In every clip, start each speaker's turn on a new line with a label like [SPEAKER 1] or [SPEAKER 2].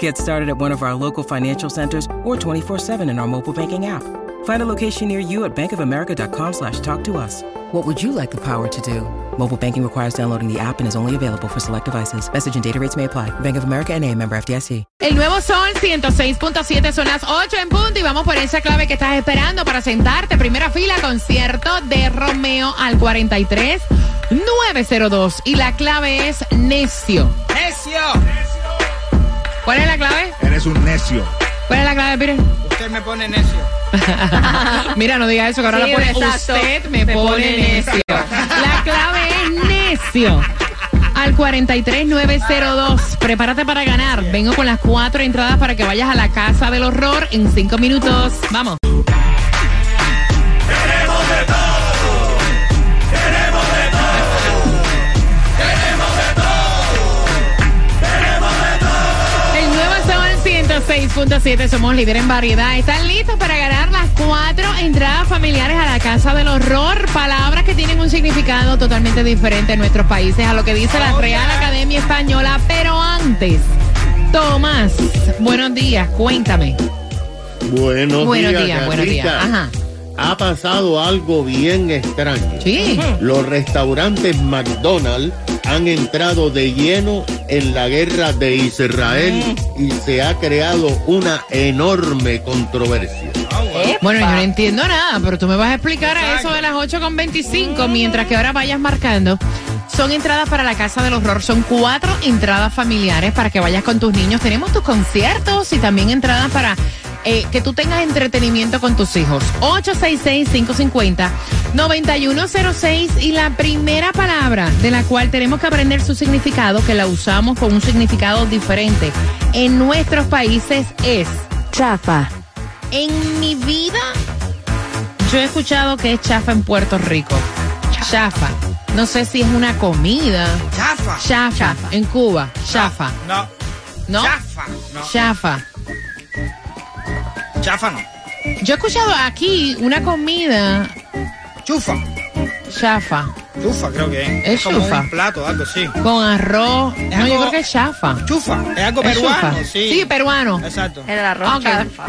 [SPEAKER 1] Get started at one of our local financial centers or 24-7 in our mobile banking app. Find a location near you at bankofamerica.com slash talk to us. What would you like the power to do? Mobile banking requires downloading the app and is only available for select devices. Message and data rates may apply. Bank of America and a member FDIC.
[SPEAKER 2] El nuevo Sol 106.7 son las 8 en punto y vamos por esa clave que estás esperando para sentarte. Primera fila, concierto de Romeo al 43 902 y la clave es necio.
[SPEAKER 3] ¡Necio!
[SPEAKER 2] ¿Cuál es la clave?
[SPEAKER 3] Eres un necio.
[SPEAKER 2] ¿Cuál es la clave, Pire?
[SPEAKER 3] Usted me pone necio.
[SPEAKER 2] Mira, no diga eso, que ahora
[SPEAKER 4] Sí,
[SPEAKER 2] la pone
[SPEAKER 4] exacto.
[SPEAKER 2] usted me,
[SPEAKER 4] Me
[SPEAKER 2] pone,
[SPEAKER 4] pone
[SPEAKER 2] necio.
[SPEAKER 4] necio.
[SPEAKER 2] La clave es necio. Al 43902. Prepárate para ganar. Vengo con las cuatro entradas para que vayas a la casa del horror en cinco minutos. Vamos. 6.7, somos líder en variedad. ¿Están listos para ganar las cuatro entradas familiares a la Casa del Horror? Palabras que tienen un significado totalmente diferente en nuestros países a lo que dice la oh, Real Academia Española. Pero antes, Tomás, buenos días, cuéntame.
[SPEAKER 5] Buenos,
[SPEAKER 2] buenos
[SPEAKER 5] días,
[SPEAKER 2] buenos días.
[SPEAKER 5] Ha pasado algo bien extraño.
[SPEAKER 2] Sí.
[SPEAKER 5] Los restaurantes McDonald's han entrado de lleno en la guerra de Israel y se ha creado una enorme controversia.
[SPEAKER 2] Bueno, yo no entiendo nada, pero tú me vas a explicar a eso de las 8.25 mientras que ahora vayas marcando. Son entradas para la Casa del Horror. Son cuatro entradas familiares para que vayas con tus niños. Tenemos tus conciertos y también entradas para eh, que tú tengas entretenimiento con tus hijos. 866-550-9106. Y la primera palabra de la cual tenemos que aprender su significado, que la usamos con un significado diferente en nuestros países, es
[SPEAKER 4] Chafa.
[SPEAKER 2] en mi vida, yo he escuchado que es chafa en Puerto Rico. Chafa. No sé si es una comida.
[SPEAKER 3] Chafa.
[SPEAKER 2] Chafa. En Cuba. Chafa.
[SPEAKER 3] No.
[SPEAKER 2] ¿No?
[SPEAKER 3] Chafa. No.
[SPEAKER 2] Chafa.
[SPEAKER 3] Chafa no.
[SPEAKER 2] Yo he escuchado aquí una comida.
[SPEAKER 3] Chufa.
[SPEAKER 2] Chafa.
[SPEAKER 3] Chufa creo que es.
[SPEAKER 2] Es
[SPEAKER 3] como
[SPEAKER 2] chufa.
[SPEAKER 3] un plato, algo así.
[SPEAKER 2] Con arroz. No, yo
[SPEAKER 3] algo-
[SPEAKER 2] creo que es chafa.
[SPEAKER 3] Chufa. Es algo
[SPEAKER 2] Es
[SPEAKER 3] peruano,
[SPEAKER 2] chufa.
[SPEAKER 3] sí.
[SPEAKER 2] Sí, peruano.
[SPEAKER 3] Exacto.
[SPEAKER 4] El arroz chalfa.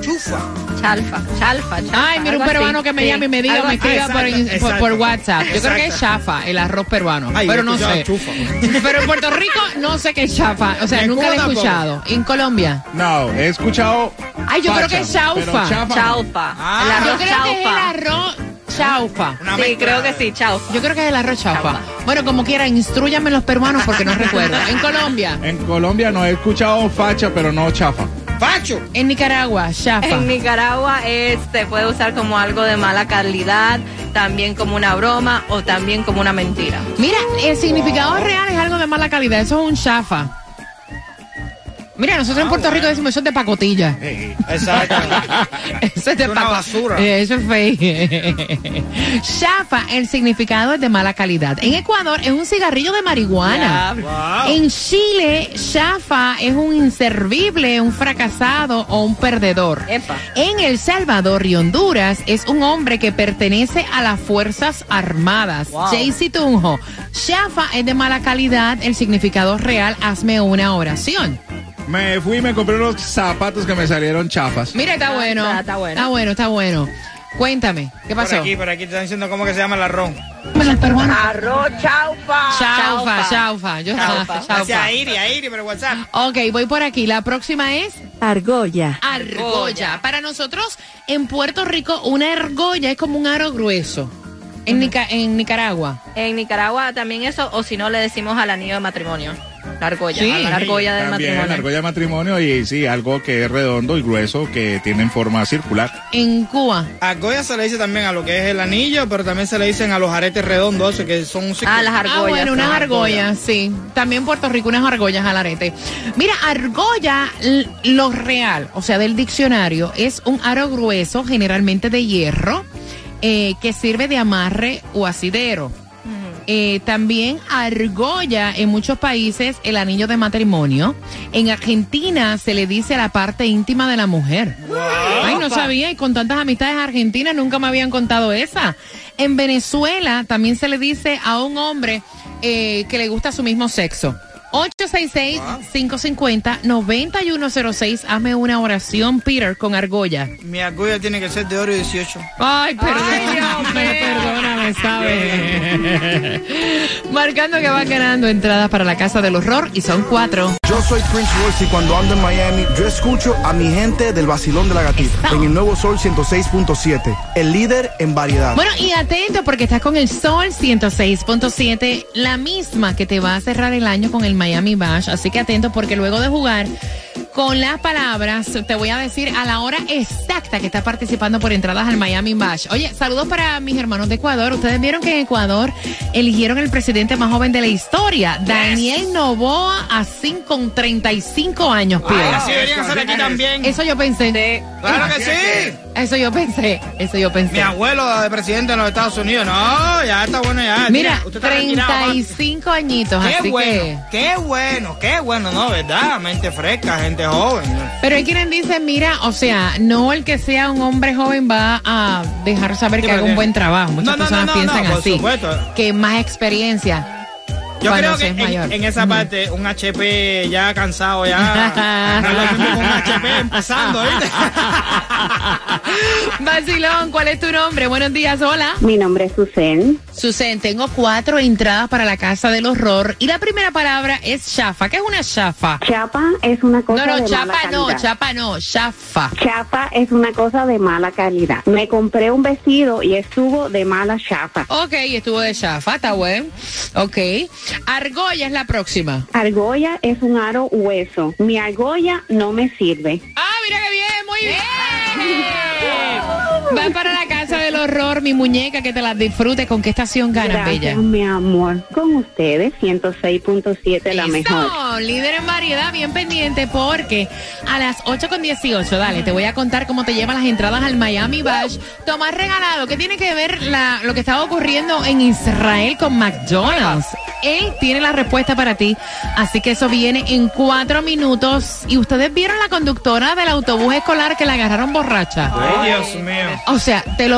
[SPEAKER 3] Chufa.
[SPEAKER 4] Chalfa. Chalfa. chalfa.
[SPEAKER 2] Ay, mira un peruano
[SPEAKER 4] así.
[SPEAKER 2] que me
[SPEAKER 4] Sí.
[SPEAKER 2] llame y me diga,
[SPEAKER 4] Algo
[SPEAKER 2] me escriba por,
[SPEAKER 3] exacto,
[SPEAKER 2] por- por
[SPEAKER 3] exacto.
[SPEAKER 2] WhatsApp. Yo creo que es chafa, el arroz peruano.
[SPEAKER 3] Ay,
[SPEAKER 2] pero
[SPEAKER 3] yo
[SPEAKER 2] no sé.
[SPEAKER 3] chufa.
[SPEAKER 2] Pero en Puerto Rico no sé qué es chafa. O sea, nunca lo he escuchado. En Colombia.
[SPEAKER 6] No, he escuchado.
[SPEAKER 2] Ay, yo creo que es chaufa.
[SPEAKER 4] Chaufa.
[SPEAKER 3] Ah.
[SPEAKER 2] Yo creo que es el arroz chaufa.
[SPEAKER 4] Sí, creo que sí, chaufa.
[SPEAKER 2] Yo creo que es el arroz chaufa.
[SPEAKER 4] Chaufa.
[SPEAKER 2] Bueno, como quieran, instruyanme los peruanos porque no recuerdo. En Colombia,
[SPEAKER 6] En Colombia no he escuchado facha, pero no chafa.
[SPEAKER 3] Facho.
[SPEAKER 2] en Nicaragua, chafa.
[SPEAKER 4] En Nicaragua es, se puede usar como algo de mala calidad, también como una broma o también como una mentira.
[SPEAKER 2] Mira, el significado real es algo de mala calidad. Eso es un chafa. Mira, nosotros en Puerto Rico decimos eso es de pacotilla.
[SPEAKER 3] Exacto.
[SPEAKER 2] Eso es de
[SPEAKER 3] Es una basura.
[SPEAKER 2] Eh, Eso es fake. Chafa, el significado es de mala calidad. En Ecuador es un cigarrillo de marihuana.
[SPEAKER 3] Wow.
[SPEAKER 2] En Chile, chafa es un inservible, un fracasado o un perdedor.
[SPEAKER 4] Epa.
[SPEAKER 2] En El Salvador y Honduras es un hombre que pertenece a las Fuerzas Armadas.
[SPEAKER 4] Wow.
[SPEAKER 2] Jaycee Tunjo. Chafa es de mala calidad, el significado real, hazme una oración.
[SPEAKER 6] Me fui y me compré unos zapatos que me salieron chafas.
[SPEAKER 2] Mira, está
[SPEAKER 4] Ah,
[SPEAKER 2] bueno.
[SPEAKER 4] está- está bueno.
[SPEAKER 2] Está bueno, está bueno. Cuéntame, ¿qué
[SPEAKER 3] Por
[SPEAKER 2] pasó?
[SPEAKER 3] aquí, por aquí te están diciendo cómo que se llama el arroz.
[SPEAKER 4] Arroz chaufa.
[SPEAKER 2] Chaufa, chaufa. Yo,
[SPEAKER 4] Chaufa.
[SPEAKER 2] chaufa.
[SPEAKER 3] A Iri, a Iri por WhatsApp.
[SPEAKER 2] Ok, voy por aquí. La próxima es
[SPEAKER 7] Argolla.
[SPEAKER 2] argolla. Para nosotros, en Puerto Rico, una argolla es como un aro grueso. En, Nica- en Nicaragua.
[SPEAKER 4] En Nicaragua también eso, o si no le decimos al anillo de matrimonio. La argolla,
[SPEAKER 2] Sí.
[SPEAKER 4] la argolla del
[SPEAKER 6] También
[SPEAKER 4] matrimonio.
[SPEAKER 6] la argolla de matrimonio y sí, algo que es redondo y grueso que tiene en forma circular.
[SPEAKER 2] En Cuba.
[SPEAKER 3] Argolla se le dice también a lo que es el anillo, pero también se le dicen a los aretes redondos, que son.
[SPEAKER 4] Ah, las argollas.
[SPEAKER 2] Ah, bueno, unas argollas, sí. También Puerto Rico, unas argollas al arete. Mira, argolla, lo real, o sea, del diccionario, es un aro grueso, generalmente de hierro, eh, que sirve de amarre o asidero. Eh, también argolla en muchos países el anillo de matrimonio. En Argentina se le dice la parte íntima de la mujer. Ay, no sabía y con tantas amistades argentinas nunca me habían contado esa. En Venezuela también se le dice a un hombre eh, que le gusta su mismo sexo. 866-550-9106. Hazme una oración, Peter, con argolla.
[SPEAKER 3] Mi argolla tiene que ser de oro 18.
[SPEAKER 2] Ay, perdóname, perdóname, Marcando que van ganando entradas para la Casa del Horror y son cuatro.
[SPEAKER 7] Yo soy Prince Royce y cuando ando en Miami, yo escucho a mi gente del vacilón de la gatita
[SPEAKER 2] Eso.
[SPEAKER 7] en el nuevo Sol 106.7, el líder en variedad.
[SPEAKER 2] Bueno, y atento porque estás con el Sol 106.7, la misma que te va a cerrar el año con el Miami Bash. Así que atento porque luego de jugar con las palabras, te voy a decir a la hora exacta que estás participando por entradas al Miami Bash. Oye, saludos para mis hermanos de Ecuador. Ustedes vieron que en Ecuador eligieron el presidente más joven de la historia, Daniel Novoa, así con 35 años,
[SPEAKER 3] Ay, así deberían ser aquí también.
[SPEAKER 2] Eso yo pensé.
[SPEAKER 3] Claro que sí.
[SPEAKER 2] Eso yo pensé. Eso yo pensé.
[SPEAKER 3] Mi abuelo de presidente de los Estados Unidos. No, ya está bueno ya.
[SPEAKER 2] Mira,
[SPEAKER 3] usted está retirado, papi.
[SPEAKER 2] 35 añitos,
[SPEAKER 3] Qué
[SPEAKER 2] así
[SPEAKER 3] bueno,
[SPEAKER 2] que...
[SPEAKER 3] qué bueno, qué bueno, ¿no? ¿Verdad? Mente fresca, gente
[SPEAKER 2] Pero hay quienes dicen, mira, o sea, no el que sea un hombre joven va a dejar saber
[SPEAKER 3] Sí,
[SPEAKER 2] que haga un buen trabajo. Muchas
[SPEAKER 3] No,
[SPEAKER 2] personas
[SPEAKER 3] no, no,
[SPEAKER 2] piensan
[SPEAKER 3] no, por
[SPEAKER 2] así.
[SPEAKER 3] supuesto.
[SPEAKER 2] Que más experiencia.
[SPEAKER 3] Yo creo que en,
[SPEAKER 2] mayor.
[SPEAKER 3] en esa parte, un HP ya cansado, ya. no es lo mismo con un HP empezando, ¿viste?
[SPEAKER 2] Vacilón, ¿cuál es tu nombre? Buenos días, hola.
[SPEAKER 8] Mi nombre es Susen.
[SPEAKER 2] Susen, tengo cuatro entradas para la Casa del Horror. Y la primera palabra es chafa. ¿Qué es una chafa?
[SPEAKER 8] Chapa es una cosa
[SPEAKER 2] No, no,
[SPEAKER 8] de mala
[SPEAKER 2] chapa no,
[SPEAKER 8] calidad.
[SPEAKER 2] chapa no, chafa.
[SPEAKER 8] Chapa es una cosa de mala calidad. Me compré un vestido y estuvo de mala chapa.
[SPEAKER 2] Ok, estuvo de chafa, está bueno. Ok. Argolla es la próxima.
[SPEAKER 8] Argolla es un aro hueso. Mi argolla no me sirve.
[SPEAKER 2] Ah, mira qué bien, muy bien. Va para la casa del horror, mi muñeca, que te la disfrutes. ¿Con qué estación ganas,
[SPEAKER 8] Gracias,
[SPEAKER 2] bella?
[SPEAKER 8] mi amor. Con ustedes, 106.7 la mejor.
[SPEAKER 2] líder en variedad, bien pendiente, porque a las 8 con 18, dale, te voy a contar cómo te llevan las entradas al Miami Bash. Tomás regalado, ¿qué tiene que ver la, lo que estaba ocurriendo en Israel con McDonald's? Él tiene la respuesta para ti, así que eso viene en cuatro minutos. Y ustedes vieron la conductora del autobús escolar que la agarraron borracha.
[SPEAKER 3] Ay, Dios mío.
[SPEAKER 2] O sea, te lo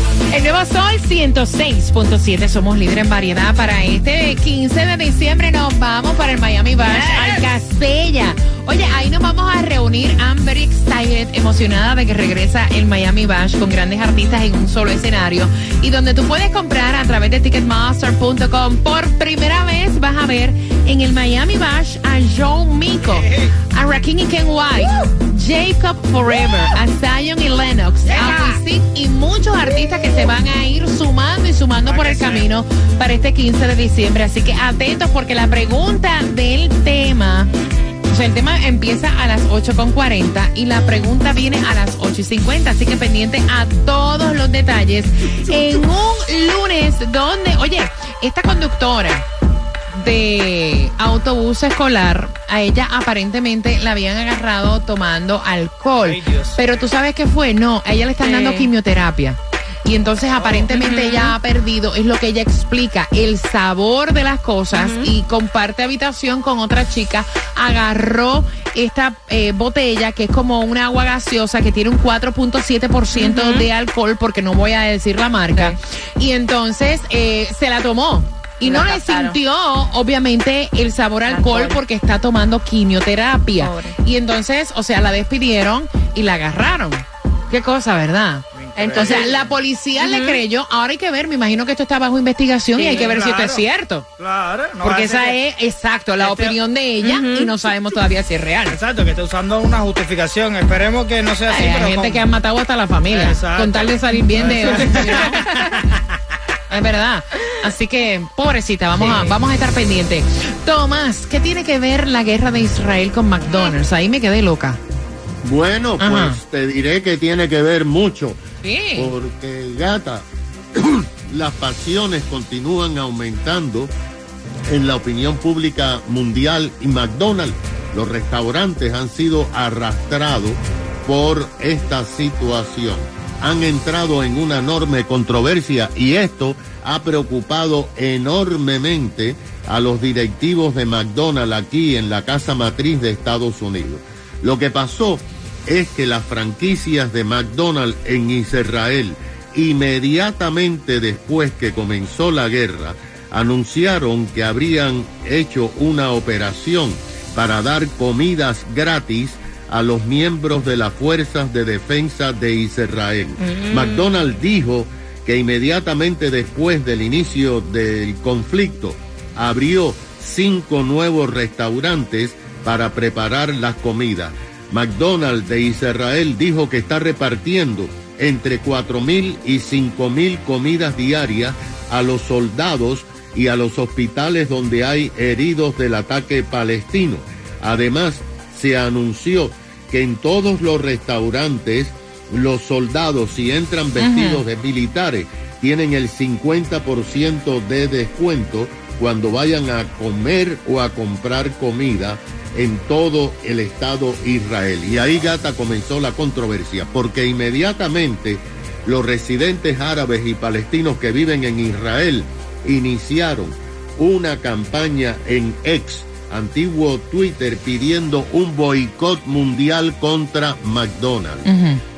[SPEAKER 9] nuevo Sol 106.7,
[SPEAKER 2] somos líder en variedad. Para este 15 de diciembre nos vamos para el Miami Bash, al Castella. Oye, ahí nos vamos a reunir. I'm very excited, emocionada de que regresa el Miami Bash con grandes artistas en un solo escenario. Y donde tú puedes comprar a través de Ticketmaster.com. Por primera vez vas a ver en el Miami Bash a John Mico, a Rakim y Ken White, Jacob Forever, a Zion y Lennox, a Wisin y muchos artistas que se van a ir sumando y sumando por el camino para este 15 de diciembre. Así que atentos porque la pregunta del tema, o sea, el tema empieza a las 8.40 y la pregunta viene a las 8.50. Así que pendiente a todos los detalles en un lunes donde, oye, esta conductora de autobús escolar, a ella aparentemente la habían agarrado tomando alcohol.
[SPEAKER 3] Ay.
[SPEAKER 2] Pero tú sabes qué fue, no, a ella le están dando quimioterapia. Y entonces aparentemente ella ha perdido, es lo que ella explica, el sabor de las cosas y comparte habitación con otra chica. Agarró esta eh, botella que es como una agua gaseosa que tiene un 4.7% de alcohol, porque no voy a decir la marca. Y entonces eh, se la tomó. Y no le sintió, obviamente, el sabor al alcohol
[SPEAKER 4] Alcohol.
[SPEAKER 2] porque está tomando quimioterapia.
[SPEAKER 4] Pobre.
[SPEAKER 2] Y entonces, o sea, la despidieron y la agarraron. Qué cosa, ¿verdad? Entonces, la policía le creyó. Ahora hay que ver, me imagino que esto está bajo investigación y hay que ver si esto es cierto.
[SPEAKER 3] Claro. no
[SPEAKER 2] Porque esa
[SPEAKER 3] que-
[SPEAKER 2] es, exacto, la
[SPEAKER 3] Este-
[SPEAKER 2] opinión de ella y no sabemos todavía si es real.
[SPEAKER 3] Exacto, que está usando una justificación. Esperemos que no sea así.
[SPEAKER 2] Hay
[SPEAKER 3] pero
[SPEAKER 2] gente
[SPEAKER 3] con-
[SPEAKER 2] que han matado hasta la familia
[SPEAKER 3] Exacto.
[SPEAKER 2] con tal de salir bien de... es verdad. Así que, pobrecita, vamos, a, vamos a estar pendientes. Tomás, ¿qué tiene que ver la guerra de Israel con McDonald's? Ahí me quedé loca.
[SPEAKER 5] Bueno, pues te diré que tiene que ver mucho. Porque, gata, las pasiones continúan aumentando en la opinión pública mundial y McDonald's, los restaurantes han sido arrastrados por esta situación. Han entrado en una enorme controversia y esto ha preocupado enormemente a los directivos de McDonald's aquí en la casa matriz de Estados Unidos. Lo que pasó es que las franquicias de McDonald's en Israel, inmediatamente después que comenzó la guerra, anunciaron que habrían hecho una operación para dar comidas gratis a los miembros de las fuerzas de defensa de Israel. McDonald's dijo que inmediatamente después del inicio del conflicto abrió cinco nuevos restaurantes para preparar las comidas. McDonald's de Israel dijo que está repartiendo entre cuatro mil y cinco mil comidas diarias a los soldados y a los hospitales donde hay heridos del ataque palestino. Además, se anunció que en todos los restaurantes los soldados, si entran vestidos de militares, tienen el 50% de descuento cuando vayan a comer o a comprar comida en todo el Estado Israel. Y ahí, gata, comenzó la controversia, porque inmediatamente los residentes árabes y palestinos que viven en Israel iniciaron una campaña en ex, antiguo Twitter, pidiendo un boicot mundial contra McDonald's.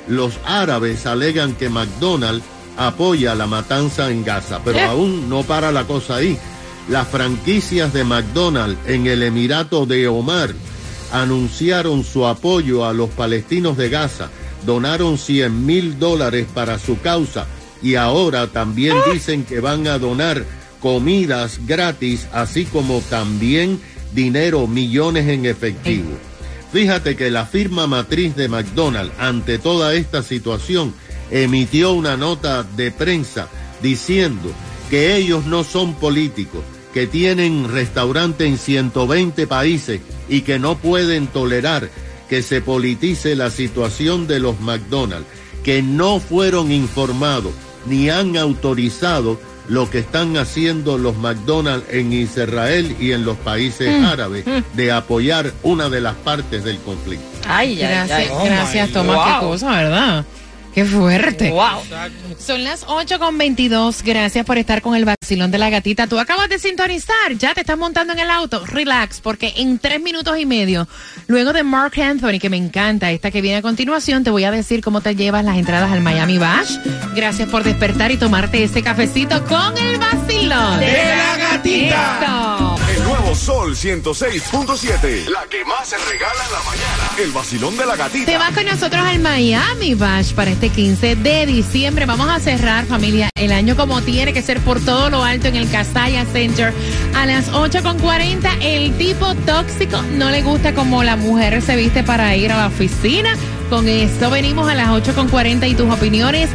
[SPEAKER 5] Los árabes alegan que McDonald's apoya la matanza en Gaza, pero aún no para la cosa ahí. Las franquicias de McDonald's en el Emirato de Omar anunciaron su apoyo a los palestinos de Gaza, donaron 100 mil dólares para su causa y ahora también dicen que van a donar comidas gratis, así como también dinero, millones en efectivo. Fíjate que la firma matriz de McDonald's, ante toda esta situación, emitió una nota de prensa diciendo que ellos no son políticos, que tienen restaurante en 120 países y que no pueden tolerar que se politice la situación de los McDonald's, que no fueron informados ni han autorizado lo que están haciendo los McDonald's en Israel y en los países árabes de apoyar una de las partes del conflicto.
[SPEAKER 4] Ay, ay,
[SPEAKER 2] Gracias,
[SPEAKER 4] ay.
[SPEAKER 3] Oh
[SPEAKER 2] gracias
[SPEAKER 3] my
[SPEAKER 2] Tomás, qué cosa, ¿verdad? Qué fuerte.
[SPEAKER 4] Wow.
[SPEAKER 2] Son las 8 con 22. Gracias por estar con el vacilón de la gatita. Tú acabas de sintonizar, ya te estás montando en el auto. Relax, porque en tres minutos y medio, luego de Mark Anthony, que me encanta, esta que viene a continuación, te voy a decir cómo te llevas las entradas al Miami Bash. Gracias por despertar y tomarte ese cafecito con el vacilón.
[SPEAKER 3] ¡De la gatita!
[SPEAKER 2] Eso.
[SPEAKER 10] Sol 106.7. La que más se regala en la mañana. El vacilón de la gatita.
[SPEAKER 2] Te vas con nosotros al Miami Bash para este 15 de diciembre. Vamos a cerrar, familia, el año como tiene que ser por todo lo alto en el Castalla Center. A las 8.40, el tipo tóxico no le gusta como la mujer se viste para ir a la oficina. Con esto venimos a las 8.40 y tus opiniones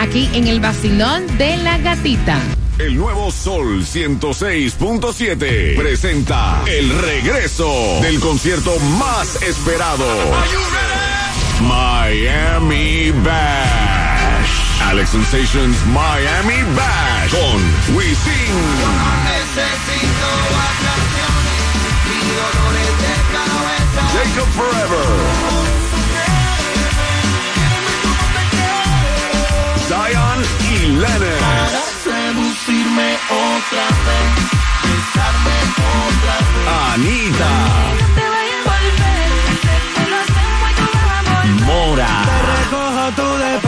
[SPEAKER 2] aquí en el vacilón de la gatita.
[SPEAKER 10] El nuevo Sol 106.7 presenta el regreso del concierto más esperado. Miami Bash. Alex Sensations Miami Bash con Wisin. Jacob Forever. Zion y Lennon. Anita. Mora. Te recojo
[SPEAKER 11] tú de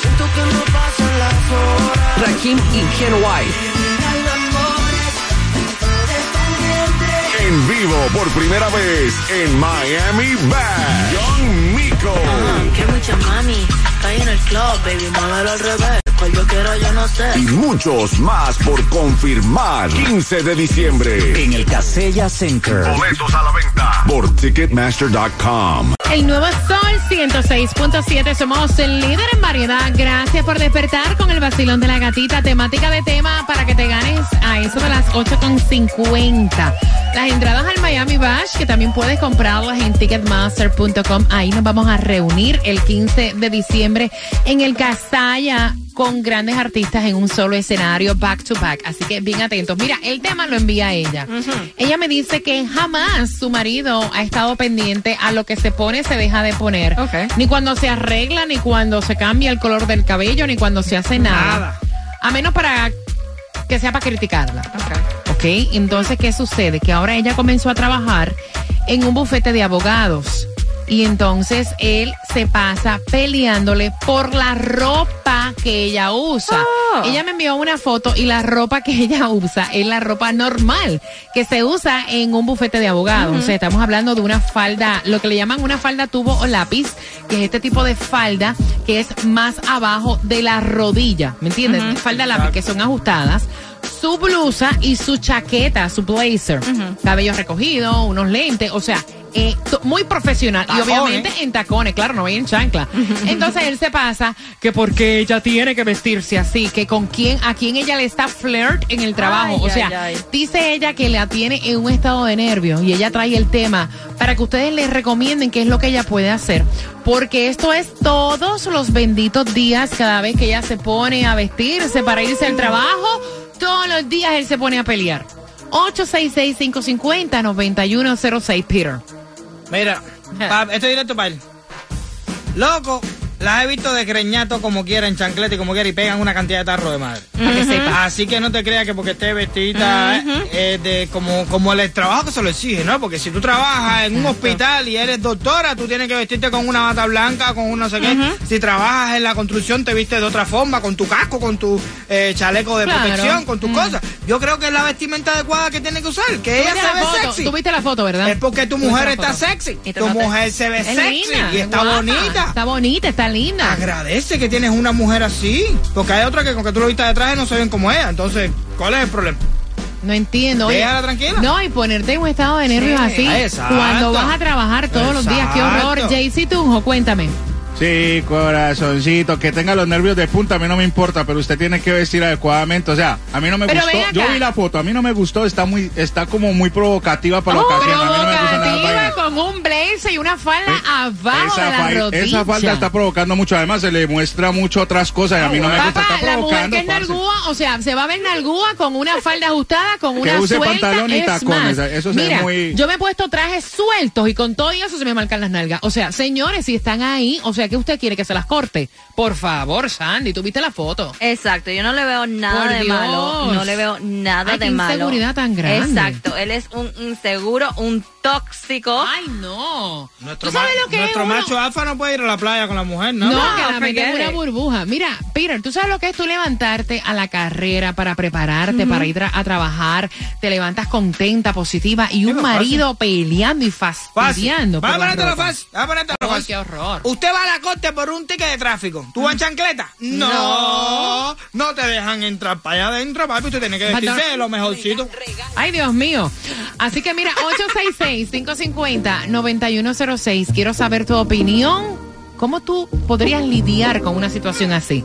[SPEAKER 11] Siento que no. Rakim y Ken White.
[SPEAKER 10] En vivo por primera vez en Miami Bash. Young Miko.
[SPEAKER 12] Que mucha mami, está en el club, baby, muévelo al revés. Cual yo quiero, yo no sé.
[SPEAKER 10] Y muchos más por confirmar. 15 de diciembre.
[SPEAKER 13] En el Casella Center.
[SPEAKER 10] Boletos a la venta por Ticketmaster.com.
[SPEAKER 2] El nuevo Sol 106.7. Somos el líder en variedad. Gracias por despertar con el vacilón de la gatita. Temática de tema para que te ganes a eso de las 8.50. Las entradas al Miami Bash, que también puedes comprarlas en Ticketmaster.com. Ahí nos vamos a reunir el 15 de diciembre en el Casalla con grandes artistas en un solo escenario, back to back. Así que bien atentos. Mira, el tema lo envía ella. Ella me dice que jamás su marido ha estado pendiente a lo que se pone, se deja de poner. Ni cuando se arregla, ni cuando se cambia el color del cabello, ni cuando se hace nada. A menos para que sea para criticarla. Ok, entonces, ¿qué sucede? Que ahora ella comenzó a trabajar en un bufete de abogados. Y entonces él se pasa peleándole por la ropa que ella usa. Ella me envió una foto y la ropa que ella usa es la ropa normal que se usa en un bufete de abogados. O sea, estamos hablando de una falda, lo que le llaman una falda tubo o lápiz, que es este tipo de falda que es más abajo de la rodilla. ¿Me entiendes? Falda lápiz que son ajustadas su blusa y su chaqueta, su blazer. Cabello recogido, unos lentes, o sea, eh, muy profesional. Y obviamente en tacones, claro, no voy en chancla. Entonces él se pasa que porque ella tiene que vestirse así, que con quién, a quién ella le está flirt en el trabajo.
[SPEAKER 4] Ay,
[SPEAKER 2] o sea,
[SPEAKER 4] ay.
[SPEAKER 2] dice ella que la tiene en un estado de nervios y ella trae el tema para que ustedes le recomienden qué es lo que ella puede hacer. Porque esto es todos los benditos días, cada vez que ella se pone a vestirse para irse al trabajo, todos los días él se pone a pelear. 866-550-9106, Peter.
[SPEAKER 3] Mira, pa- esto es directo para él. Loco, las he visto de creñato como quiera, en chancleta y como quiera, y pegan una cantidad de tarro de madre.
[SPEAKER 2] Para que sepa.
[SPEAKER 3] Así que no te creas que porque esté vestidita eh, eh, de como, como el trabajo que se lo exige, ¿no? Porque si tú trabajas en un hospital y eres doctora, tú tienes que vestirte con una bata blanca, con un no sé qué. Si trabajas en la construcción, te vistes de otra forma, con tu casco, con tu eh, chaleco de
[SPEAKER 2] Claro.
[SPEAKER 3] protección, con tus cosas. Yo creo que es la vestimenta adecuada que tiene que usar, que
[SPEAKER 2] ¿Tú
[SPEAKER 3] ella se ve
[SPEAKER 2] foto?
[SPEAKER 3] sexy.
[SPEAKER 2] ¿Tú viste la foto, verdad?
[SPEAKER 3] Es porque tu
[SPEAKER 2] ¿Tú viste
[SPEAKER 3] mujer está sexy. Tu mujer se ve
[SPEAKER 2] Es
[SPEAKER 3] sexy
[SPEAKER 2] linda,
[SPEAKER 3] y
[SPEAKER 2] es
[SPEAKER 3] está bonita.
[SPEAKER 2] Está bonita, está
[SPEAKER 3] Agradece que tienes una mujer así. Porque hay otras que con que tú lo vistas de traje no se ven como ella. Entonces, ¿cuál es el problema?
[SPEAKER 2] No entiendo. oye.
[SPEAKER 3] Tranquila.
[SPEAKER 2] No, y ponerte en un estado de nervios
[SPEAKER 3] Sí,
[SPEAKER 2] así.
[SPEAKER 3] exacto.
[SPEAKER 2] Cuando vas a trabajar todos los días. Qué horror. JC Tunjo, cuéntame.
[SPEAKER 6] Sí, corazoncito, que tenga los nervios de punta, a mí no me importa, pero usted tiene que vestir adecuadamente. O sea, a mí no me
[SPEAKER 2] Pero
[SPEAKER 6] gustó. Yo vi la foto, a mí no me gustó, está muy, está como muy provocativa para la ocasión. A mí no me gusta nada.
[SPEAKER 2] Provocativa
[SPEAKER 6] vaina.
[SPEAKER 2] con un blazer y una falda abajo
[SPEAKER 6] Esa,
[SPEAKER 2] de la
[SPEAKER 6] fa-
[SPEAKER 2] rodilla.
[SPEAKER 6] esa falda está provocando mucho, además se le muestra mucho otras cosas y a mí no me gusta, está
[SPEAKER 2] la mujer que es nalgúa, o sea, se va a ver nalgúa con una falda ajustada, con
[SPEAKER 6] Que
[SPEAKER 2] una
[SPEAKER 6] use
[SPEAKER 2] suelta.
[SPEAKER 6] pantalón y
[SPEAKER 2] es
[SPEAKER 6] tacones, eso se ve
[SPEAKER 2] mira,
[SPEAKER 6] muy-
[SPEAKER 2] yo me he puesto trajes sueltos y con todo y eso se me marcan las nalgas. O sea, señores, si están ahí, o sea, ¿qué usted quiere que se las corte? Por favor, Sandy, ¿tú viste la foto?
[SPEAKER 4] Exacto, yo no le veo nada
[SPEAKER 2] Por
[SPEAKER 4] de
[SPEAKER 2] Dios.
[SPEAKER 4] malo, no le veo nada
[SPEAKER 2] Ay,
[SPEAKER 4] de
[SPEAKER 2] qué
[SPEAKER 4] malo.
[SPEAKER 2] inseguridad tan grande.
[SPEAKER 4] Exacto, él es un inseguro, un tóxico.
[SPEAKER 2] Ay, no.
[SPEAKER 3] Nuestro,
[SPEAKER 2] ¿Tú sabes lo que es
[SPEAKER 3] nuestro
[SPEAKER 2] uno?
[SPEAKER 3] macho alfa no puede ir a la playa con la mujer, ¿no?
[SPEAKER 2] No,
[SPEAKER 4] No,
[SPEAKER 2] que la mente es
[SPEAKER 4] forget
[SPEAKER 2] una burbuja. Mira, Peter, ¿tú sabes lo que es tú levantarte a la carrera para prepararte, para ir a, a trabajar? Te levantas contenta, positiva y un marido peleando y
[SPEAKER 3] Fácil.
[SPEAKER 2] fastidiando.
[SPEAKER 3] Va a
[SPEAKER 2] la
[SPEAKER 3] fácil. Va a ponértelo
[SPEAKER 2] Ay,
[SPEAKER 3] fácil.
[SPEAKER 2] qué horror.
[SPEAKER 3] Usted va a la corte por un ticket de tráfico. ¿Tú vas en chancleta? No. No te dejan entrar para allá adentro, papi. Usted tiene que vestirse de lo mejorcito.
[SPEAKER 2] Ay, Dios mío. Así que mira, 866-550-9106. Quiero saber tu opinión. ¿Cómo tú podrías lidiar con una situación así?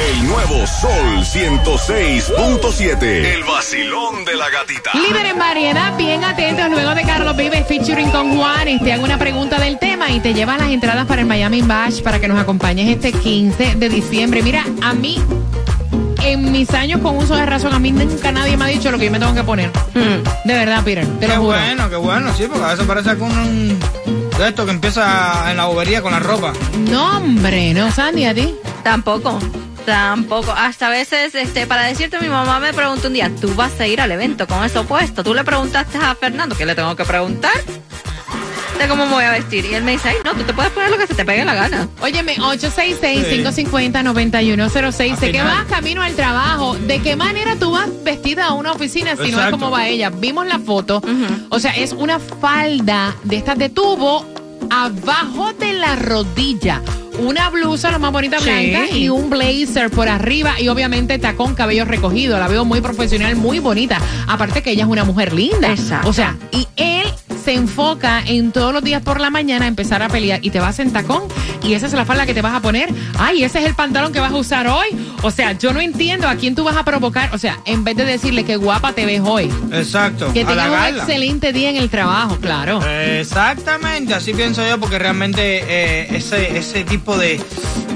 [SPEAKER 10] El nuevo Sol 106.7. El vacilón de la gatita.
[SPEAKER 2] Líder en variedad, bien atentos luego de Carlos Vives featuring con Juanes. Te hago una pregunta del tema y te llevas las entradas para el Miami Bash para que nos acompañes este 15 de diciembre. Mira, a mí, en mis años con uso de razón, a mí nunca nadie me ha dicho lo que yo me tengo que poner. De verdad, Peter, te
[SPEAKER 3] Qué
[SPEAKER 2] lo juro.
[SPEAKER 3] bueno, qué bueno, sí, porque a veces parece que uno un- de esto que empieza en la bobería con la ropa.
[SPEAKER 2] No, hombre, no, Sandy, a ti.
[SPEAKER 4] Tampoco. Tampoco. Hasta a veces, este, para decirte, mi mamá me preguntó un día, ¿tú vas a ir al evento con eso puesto? ¿Tú le preguntaste a Fernando qué le tengo que preguntar? Sé cómo me voy a vestir. Y él me dice, ay, no, tú te puedes poner lo que se te pegue la gana.
[SPEAKER 2] Óyeme, 866-550-9106. Sé que vas camino al trabajo. ¿De qué manera tú vas vestida a una oficina si no es como va ella? Vimos la foto. O sea, es una falda de estas de tubo abajo de la rodilla. Una blusa, la más bonita
[SPEAKER 4] Sí.
[SPEAKER 2] blanca, y un blazer por arriba. Y obviamente tacón, cabello recogido. La veo muy profesional, muy bonita. Aparte que ella es una mujer linda.
[SPEAKER 4] Exacto.
[SPEAKER 2] O sea, y él se enfoca en todos los días por la mañana empezar a pelear y te vas en tacón y esa es la falda que te vas a poner. Ay, ese es el pantalón que vas a usar hoy. O sea, yo no entiendo a quién tú vas a provocar. O sea, en vez de decirle que guapa te ves hoy,
[SPEAKER 3] Exacto.
[SPEAKER 2] que tengas un excelente día en el trabajo, claro.
[SPEAKER 3] Exactamente, así pienso yo, porque realmente eh, ese, ese tipo de.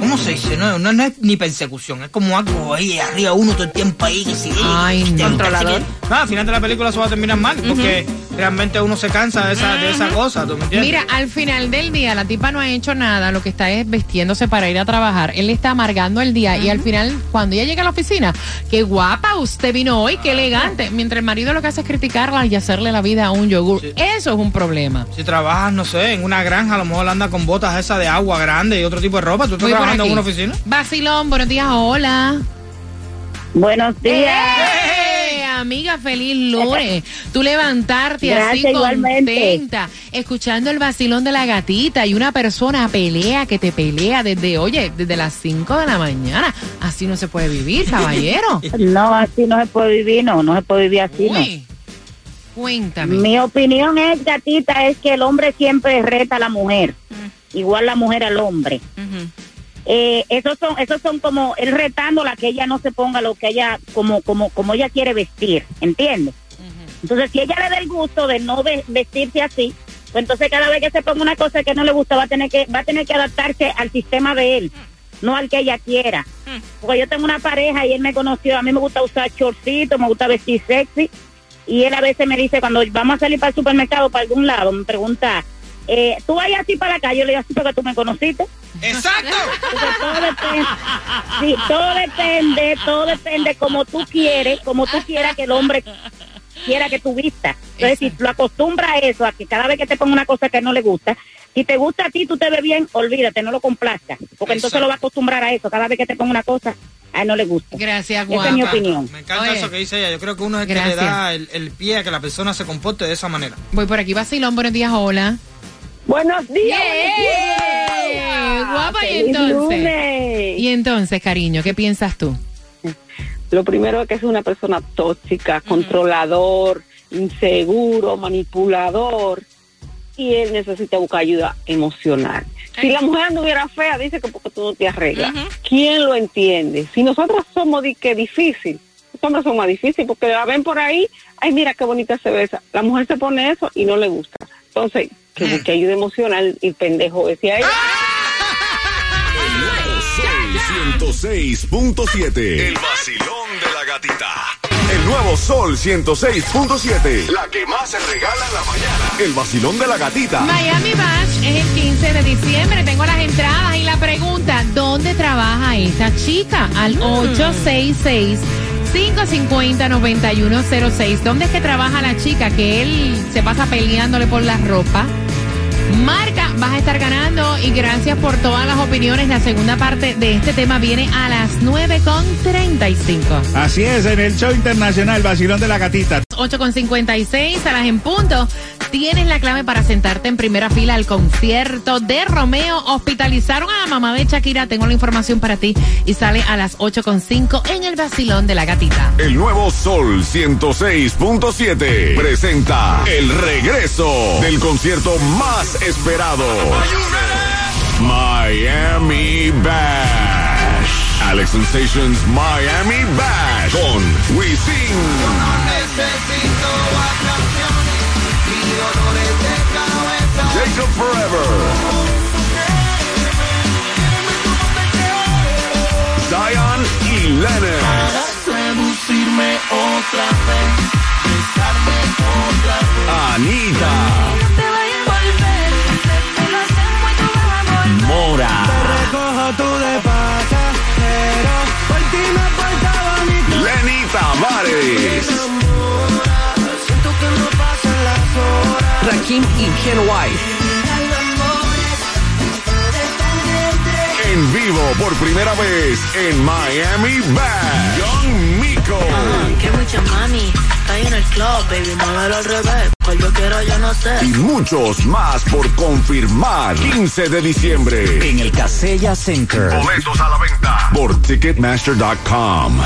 [SPEAKER 3] ¿Cómo se dice? No, no, no es ni persecución, es como algo ahí arriba, uno todo el tiempo ahí, que si.
[SPEAKER 2] Ay, no.
[SPEAKER 4] Controlador.
[SPEAKER 3] No, al final de la película eso va a terminar mal, porque realmente uno se cansa de esa, de esa cosa, ¿tú me entiendes?
[SPEAKER 2] Mira, al final del día la tipa no ha hecho nada, lo que está es vestiéndose para ir a trabajar. Él le está amargando el día y al final, cuando ella llega a la oficina, qué guapa usted vino hoy, qué elegante. Mientras el marido lo que hace es criticarla y hacerle la vida a un yogur. Eso es un problema.
[SPEAKER 3] Si trabajas, no sé, en una granja, a lo mejor anda con botas esas de agua grande y otro tipo de ropa. ¿Tú estás
[SPEAKER 2] Voy por
[SPEAKER 3] trabajando en una oficina?
[SPEAKER 2] Vacilón, buenos días, hola.
[SPEAKER 8] Buenos días.
[SPEAKER 2] ¡Eh, amiga, feliz lunes. Tú levantarte así
[SPEAKER 8] Gracias, igualmente.
[SPEAKER 2] contenta, escuchando el vacilón de la gatita y una persona pelea que te pelea desde, oye, desde las 5 de la mañana. Así no se puede vivir, caballero.
[SPEAKER 8] No, así no se puede vivir, no, no se puede vivir así, no.
[SPEAKER 2] Cuéntame.
[SPEAKER 8] Mi opinión es, gatita, es que el hombre siempre reta a la mujer, igual la mujer al hombre. Eh, esos son, esos son como él retándola que ella no se ponga lo que ella, como, como, como ella quiere vestir, ¿entiendes? Entonces, si ella le da el gusto de no ve- vestirse así, pues entonces cada vez que se ponga una cosa que no le gusta va a tener que, va a tener que adaptarse al sistema de él, no al que ella quiera. Porque yo tengo una pareja y él me conoció, a mí me gusta usar shortcitos, me gusta vestir sexy, y él a veces me dice, cuando vamos a salir para el supermercado, para algún lado, me pregunta, eh, ¿tú vas así para la calle? Yo le digo así porque tú me conociste.
[SPEAKER 3] ¡Exacto!
[SPEAKER 8] Todo depende, sí, todo depende, todo depende como tú quieres, como tú quieras que el hombre quiera que tú vistas. Entonces, si lo acostumbra a eso, a que cada vez que te ponga una cosa que no le gusta, si te gusta a ti, tú te ves bien, olvídate, no lo complazcas, porque entonces
[SPEAKER 3] Exacto.
[SPEAKER 8] lo va a acostumbrar a eso. Cada vez que te ponga una cosa, a él no le gusta.
[SPEAKER 2] Gracias,
[SPEAKER 8] Esa es mi
[SPEAKER 2] guapa.
[SPEAKER 8] opinión.
[SPEAKER 3] Me encanta
[SPEAKER 2] Oye.
[SPEAKER 3] eso que dice ella. Yo creo que uno es el que le da el, el pie a que la persona se comporte de esa manera.
[SPEAKER 2] Voy por aquí, vacilón, buenos días, hola.
[SPEAKER 8] Buenos días.
[SPEAKER 2] Yeah. Guapa, y entonces.
[SPEAKER 8] lunes.
[SPEAKER 2] Y entonces, cariño, ¿qué piensas tú?
[SPEAKER 11] Lo primero es que es una persona tóxica, controlador, inseguro, manipulador. Y él necesita buscar ayuda emocional. Si la mujer anduviera fea, dice que porque tú no te arreglas. ¿Quién lo entiende? Si nosotros somos di que difícil, los hombres son más difíciles porque la ven por ahí, ay, mira qué bonita se besa. La mujer se pone eso y no le gusta. Entonces, que busque ayuda emocional y pendejo decía ella.
[SPEAKER 10] Sol 106.7. El vacilón de la gatita. El nuevo Sol 106.7. La que más se regala en la mañana. El vacilón de la gatita.
[SPEAKER 2] Miami Bash es el 15 de diciembre. Tengo las entradas y la pregunta, ¿dónde trabaja esta chica? Al 866 550-9106. ¿Dónde es que trabaja la chica? Que él se pasa peleándole por la ropa. Marca, vas a estar ganando y gracias por todas las opiniones. La segunda parte de este tema viene a las 9.35.
[SPEAKER 6] Así es, en el show internacional Vacilón de la Gatita.
[SPEAKER 2] 8.56 a las en punto. Tienes la clave para sentarte en primera fila al concierto de Romeo. Hospitalizaron a la mamá de Shakira. Tengo la información para ti y sale a las 8.5 en el vacilón de la gatita.
[SPEAKER 10] El nuevo Sol 106.7 presenta el regreso del concierto más esperado. Miami Bash. Alex Sensations Miami Bash con Wisin. Jacob Forever. Zion y Lennon.
[SPEAKER 12] Seducirme otra vez, besarme otra vez.
[SPEAKER 10] Anita.
[SPEAKER 12] Te voy a Joaquín y
[SPEAKER 13] Ken White.
[SPEAKER 10] En vivo por primera vez en Miami Bad, Young Miko.
[SPEAKER 12] Uh, que mucha mami, está en el club, baby, muévelo al revés. Cual yo quiero, yo no sé.
[SPEAKER 10] Y muchos más por confirmar. 15 de diciembre
[SPEAKER 13] en el Casella Center.
[SPEAKER 10] Boletos a la venta por Ticketmaster.com.